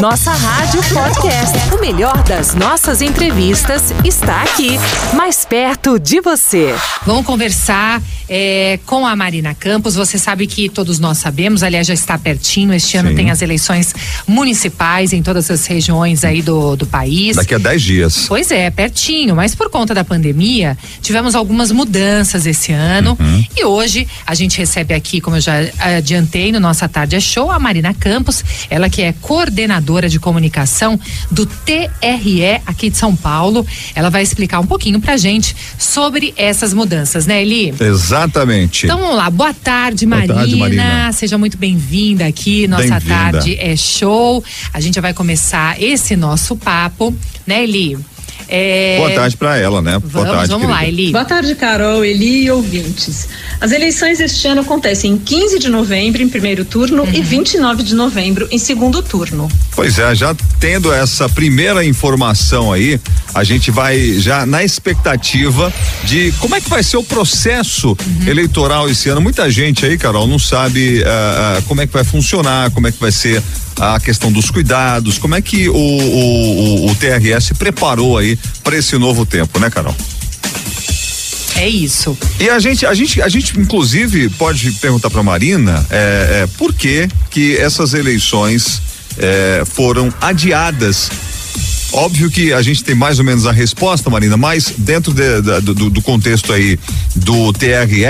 Nossa Rádio Podcast. O melhor das nossas entrevistas está aqui, mais perto de você. Vamos conversar é, com a Marina Campos. Você sabe que todos nós sabemos, aliás, já está pertinho. Este ano Sim. tem as eleições municipais em todas as regiões aí do, do país. Daqui a 10 dias. Pois é, pertinho, mas por conta da pandemia, tivemos algumas mudanças esse ano. Uhum. E hoje a gente recebe aqui, como eu já adiantei no Nossa Tarde é Show, a Marina Campos, ela que é coordenadora de comunicação do TRE aqui de São Paulo. Ela vai explicar um pouquinho pra gente sobre essas mudanças, né, Eli? Exatamente. Então vamos lá, boa tarde, Boa Marina. tarde, Marina. Seja muito bem-vinda aqui. Nossa tarde é show. A gente já vai começar esse nosso papo, né, Eli? É, Boa tarde pra ela, né? Boa Vamos, tarde, vamos lá, querida. Eli. Boa tarde, Carol, Eli e ouvintes. As eleições este ano acontecem em 15 de novembro em primeiro turno e 29 de novembro em segundo turno. Pois é, já tendo essa primeira informação aí, a gente vai já na expectativa de como é que vai ser o processo eleitoral esse ano. Muita gente aí, Carol, não sabe ah, ah, como é que vai funcionar, como é que vai ser a questão dos cuidados, como é que o, o, o, TRS se preparou aí para esse novo tempo, né, Carol? É isso. E a gente, a gente, a gente inclusive pode perguntar para Marina é, é, por que que essas eleições é, foram adiadas. Óbvio que a gente tem mais ou menos a resposta, Marina, mas dentro de- da- do, do contexto aí do TRE,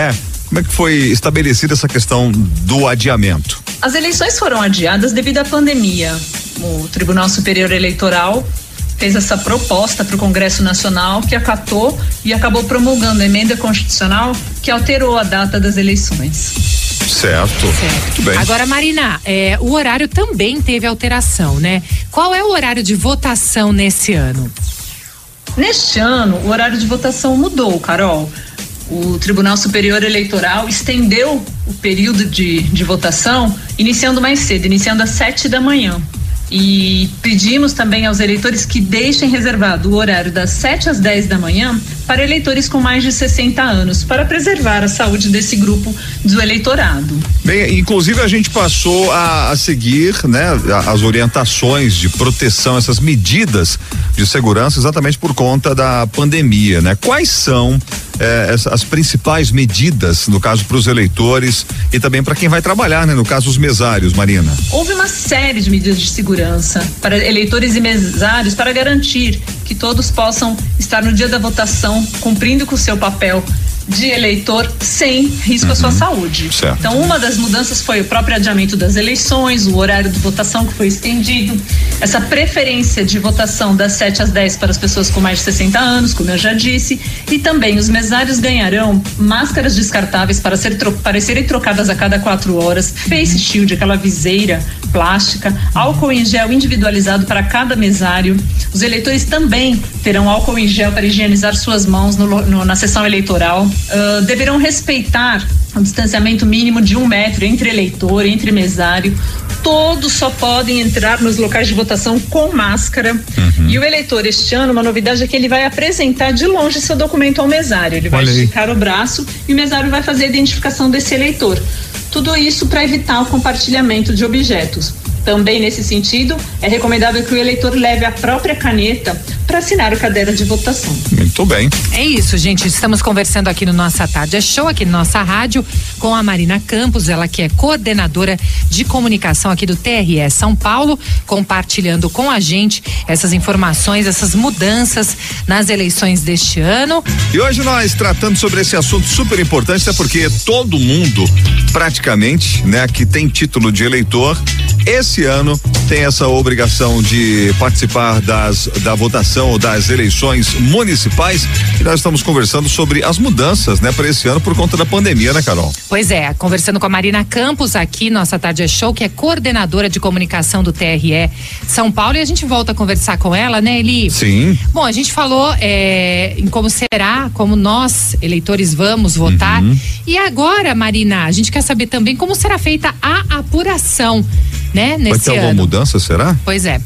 como é que foi estabelecida essa questão do adiamento? As eleições foram adiadas devido à pandemia. O Tribunal Superior Eleitoral fez essa proposta para o Congresso Nacional que acatou e acabou promulgando a emenda constitucional que alterou a data das eleições. Certo. Muito bem. Agora, Marina, é, o horário também teve alteração, né? Qual é o horário de votação nesse ano? Neste ano, o horário de votação mudou, Carol. O Tribunal Superior Eleitoral estendeu o período de, de votação, iniciando mais cedo, iniciando às sete da manhã. E pedimos também aos eleitores que deixem reservado o horário das 7 às 10 da manhã para eleitores com mais de 60 anos, para preservar a saúde desse grupo do eleitorado. Bem, inclusive a gente passou a, a seguir, né, as orientações de proteção, essas medidas de segurança, exatamente por conta da pandemia, né? Quais são eh, essa- as principais medidas, no caso, para os eleitores e também para quem vai trabalhar, né? No caso, os mesários, Marina. Houve uma série de medidas de segurança para eleitores e mesários para garantir que todos possam estar no dia da votação cumprindo com o seu papel de eleitor sem risco à sua saúde. Certo. Então, uma das mudanças foi o próprio adiamento das eleições, o horário de votação que foi estendido, essa preferência de votação das 7 às 10 para as pessoas com mais de 60 anos, como eu já disse, e também os mesários ganharão máscaras descartáveis para, ser para serem trocadas a cada quatro horas, face shield, aquela viseira plástica, álcool em gel individualizado para cada mesário. Os eleitores também terão álcool em gel para higienizar suas mãos no no- na sessão eleitoral. Deverão respeitar o distanciamento mínimo de um metro entre eleitor, entre mesário. Todos só podem entrar nos locais de votação com máscara. E o eleitor, este ano, uma novidade é que ele vai apresentar de longe seu documento ao mesário. Ele vai esticar o braço e o mesário vai fazer a identificação desse eleitor. Tudo isso para evitar o compartilhamento de objetos. Também nesse sentido, é recomendável que o eleitor leve a própria caneta para assinar o caderno de votação. Muito bem. É isso, gente. Estamos conversando aqui no Nossa Tarde é Show, aqui na nossa rádio, com a Marina Campos, ela que é coordenadora de comunicação aqui do TRE São Paulo, compartilhando com a gente essas informações, essas mudanças nas eleições deste ano. E hoje nós tratando sobre esse assunto super importante, até porque todo mundo, praticamente, né, que tem título de eleitor, esse ano tem essa obrigação de participar das, da votação ou das eleições municipais. E nós estamos conversando sobre as mudanças, né, para esse ano por conta da pandemia, né, Carol? Pois é, conversando com a Marina Campos aqui, nossa Tarde é Show, que é coordenadora de comunicação do TRE São Paulo, e a gente volta a conversar com ela, né, Eli? Sim. Bom, a gente falou é, em como será, como nós, eleitores, vamos votar. E agora, Marina, a gente quer saber também como será feita a apuração, né, Vai nesse ter alguma ano. mudança, será? Pois é.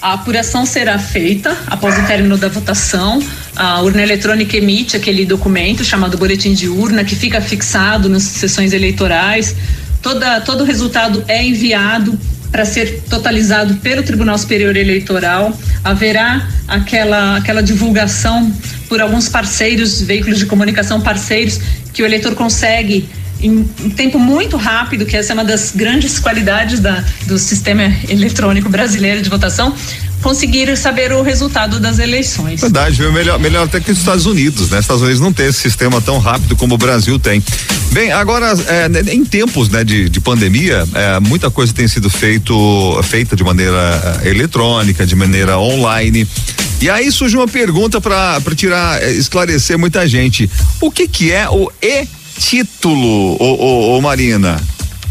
A apuração será feita após o término da votação. A urna eletrônica emite aquele documento chamado boletim de urna que fica fixado nas sessões eleitorais. Toda, todo o resultado é enviado para ser totalizado pelo Tribunal Superior Eleitoral. Haverá aquela, aquela divulgação por alguns parceiros, veículos de comunicação parceiros, que o eleitor consegue em um tempo muito rápido, que essa é uma das grandes qualidades da, do sistema eletrônico brasileiro de votação, conseguir saber o resultado das eleições. Verdade, viu? Melhor, melhor até que os Estados Unidos, né? Os Estados Unidos não tem esse sistema tão rápido como o Brasil tem. Bem, agora, é, né, em tempos né, de, de pandemia, é, muita coisa tem sido feito, feita de maneira é, eletrônica, de maneira online. E aí surge uma pergunta para tirar, é, esclarecer muita gente. O que que é o e-título, ô, ô, ô Marina?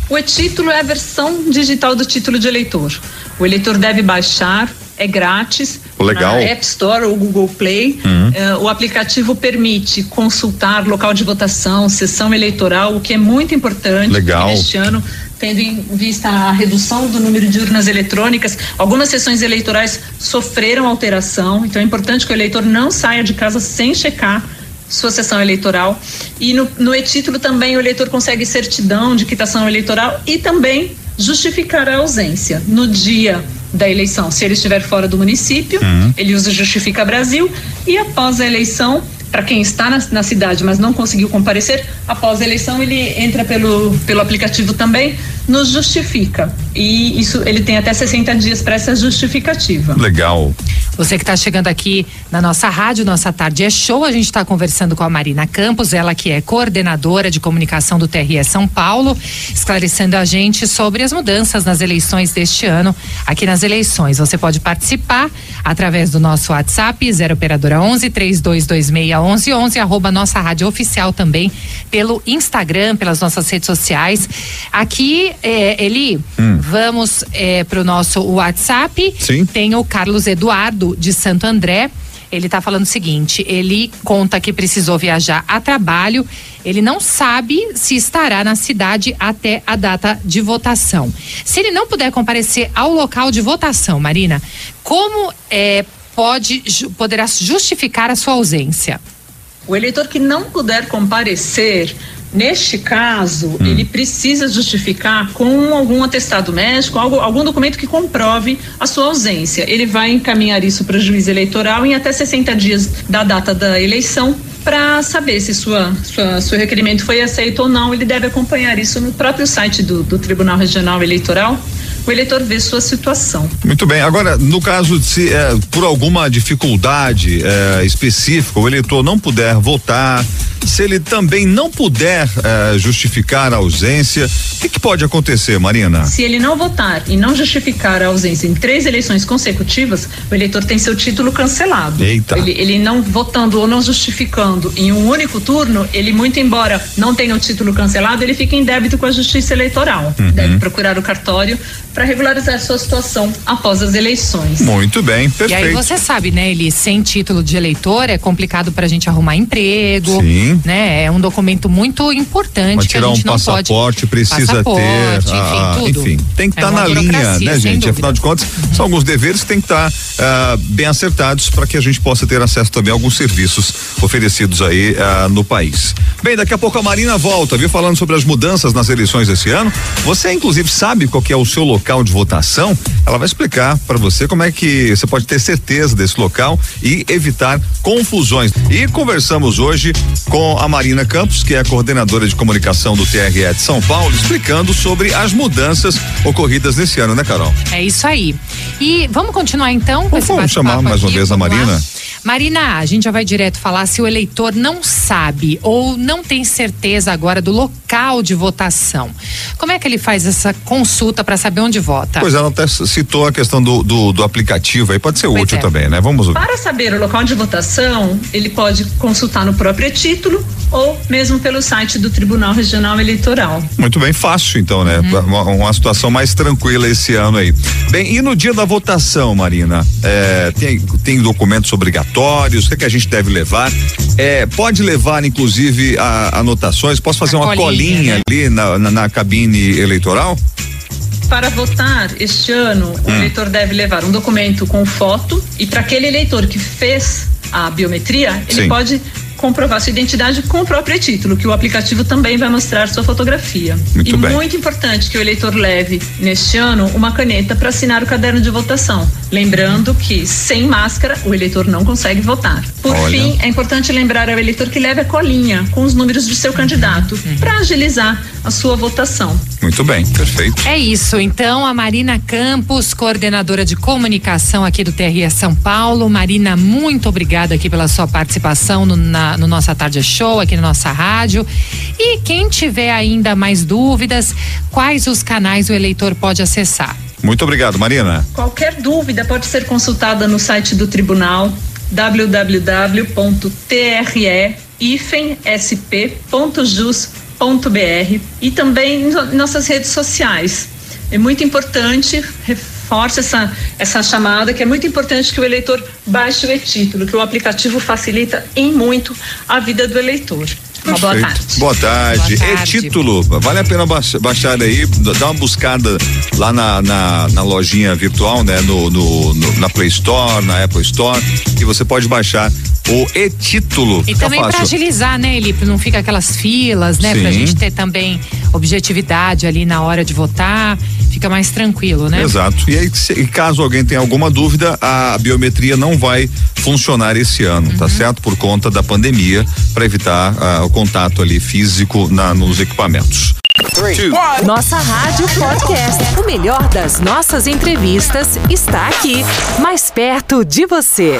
O e-título é a versão digital do título de eleitor. O eleitor deve baixar é grátis. Legal. Na App Store ou Google Play. Uhum. Uh, o aplicativo permite consultar local de votação, sessão eleitoral, o que é muito importante. Legal. Este ano tendo em vista a redução do número de urnas eletrônicas, algumas sessões eleitorais sofreram alteração, então é importante que o eleitor não saia de casa sem checar sua sessão eleitoral. E no, no e-título também o eleitor consegue certidão de quitação eleitoral e também justificar a ausência. No dia da eleição. Se ele estiver fora do município, uhum. ele usa Justifica Brasil e após a eleição, para quem está na, na, cidade, mas não conseguiu comparecer, após a eleição ele entra pelo, pelo aplicativo também, nos justifica. E isso ele tem até 60 dias para essa justificativa. Legal. Você que está chegando aqui na nossa rádio, nossa tarde é show. A gente está conversando com a Marina Campos, ela que é coordenadora de comunicação do TRE São Paulo, esclarecendo a gente sobre as mudanças nas eleições deste ano, aqui nas eleições. Você pode participar através do nosso WhatsApp, 0 operadora 11 3226 1111, arroba nossa rádio oficial também, pelo Instagram, pelas nossas redes sociais. Aqui, é, Eli, hum. vamos é, para o nosso WhatsApp. Sim. Tem o Carlos Eduardo de Santo André. Ele está falando o seguinte: ele conta que precisou viajar a trabalho. Ele não sabe se estará na cidade até a data de votação. Se ele não puder comparecer ao local de votação, Marina, como é, pode poderá justificar a sua ausência? O eleitor que não puder comparecer Neste caso, hum. ele precisa justificar com algum atestado médico, algo, algum documento que comprove a sua ausência. Ele vai encaminhar isso para o juiz eleitoral em até 60 dias da data da eleição para saber se sua, sua, seu requerimento foi aceito ou não. Ele deve acompanhar isso no próprio site do, do Tribunal Regional Eleitoral o eleitor vê sua situação. Muito bem. Agora, no caso de se é, por alguma dificuldade é, específica o eleitor não puder votar, se ele também não puder é, justificar a ausência, o que, que, pode acontecer, Marina? Se ele não votar e não justificar a ausência em três eleições consecutivas, o eleitor tem seu título cancelado. Eita. Ele, ele não votando ou não justificando em um único turno, ele muito embora não tenha o título cancelado, ele fica em débito com a Justiça Eleitoral. Uhum. Deve procurar o cartório para regularizar sua situação após as eleições. Muito bem, perfeito. E aí você sabe, né, ele sem título de eleitor é complicado para a gente arrumar emprego, Sim. né? É um documento muito importante Mas tirar que a gente um não passaporte pode. precisa passaporte, ter, enfim, ah, tudo. enfim, tem que estar é tá na linha, né, gente? Afinal de contas, são alguns deveres que tem que estar tá, uh, bem acertados para que a gente possa ter acesso também a alguns serviços oferecidos aí uh, no país. Bem, daqui a pouco a Marina volta, viu, falando sobre as mudanças nas eleições esse ano. Você inclusive sabe qual que é o seu local de votação? ela vai explicar para você como é que você pode ter certeza desse local e evitar confusões. E conversamos hoje com a Marina Campos, que é a coordenadora de comunicação do TRE de São Paulo, explicando sobre as mudanças ocorridas nesse ano, né, Carol? É isso aí. E vamos continuar então com Vamos chamar mais uma vez a Marina. Lá. Marina, a gente já vai direto falar se o eleitor não sabe ou não tem certeza agora do local de votação. Como é que ele faz essa consulta para saber onde vota? Pois ela até citou a questão do, do, do aplicativo aí, pode ser pois útil é. também, né? Vamos ouvir. Para saber o local de votação, ele pode consultar no próprio título ou mesmo pelo site do Tribunal Regional Eleitoral. Muito bem, fácil então, né? Uhum. Uma, uma, situação mais tranquila esse ano aí. Bem, e no dia da votação, Marina, é, tem, tem documentos obrigatórios? obrigatórios, o que, é que a gente deve levar. É, pode levar, inclusive, a, anotações, posso fazer a uma colinha, colinha ali na, na, na cabine eleitoral? Para votar este ano, hum. o eleitor deve levar um documento com foto e para aquele eleitor que fez a biometria, ele Sim. pode comprovar sua identidade com o próprio título, que o aplicativo também vai mostrar sua fotografia. Muito e bem. muito importante que o eleitor leve neste ano uma caneta para assinar o caderno de votação. Lembrando que sem máscara o eleitor não consegue votar. Por Olha. fim, é importante lembrar ao eleitor que leve a colinha com os números de seu candidato para agilizar a sua votação. Muito bem, perfeito. É isso, então a Marina Campos, coordenadora de comunicação aqui do TRE São Paulo. Marina, muito obrigada aqui pela sua participação no, na, no Nossa Tarde Show, aqui na nossa rádio. E quem tiver ainda mais dúvidas, quais os canais o eleitor pode acessar? Muito obrigado, Marina. Qualquer dúvida pode ser consultada no site do tribunal www.tre-sp.jus.br e também em nossas redes sociais. É muito importante, reforça essa, essa chamada, que é muito importante que o eleitor baixe o e-título, que o aplicativo facilita em muito a vida do eleitor. Uma boa tarde. Boa tarde. Boa tarde. E título, vale a pena baix- baixar aí, dá uma buscada lá na, na, na lojinha virtual, né? No, no- no- na Play Store, na Apple Store, e você pode baixar o e-título. E também para agilizar, né, Elipe? Não fica aquelas filas, né? Pra Sim. gente ter também objetividade ali na hora de votar. Fica mais tranquilo, né? Exato. E aí, se, e caso alguém tenha alguma dúvida, a biometria não vai funcionar esse ano, Uhum. tá certo? Por conta da pandemia, para evitar ah, o contato ali físico na, nos equipamentos. Nossa Rádio Podcast. O melhor das nossas entrevistas está aqui, mais perto de você.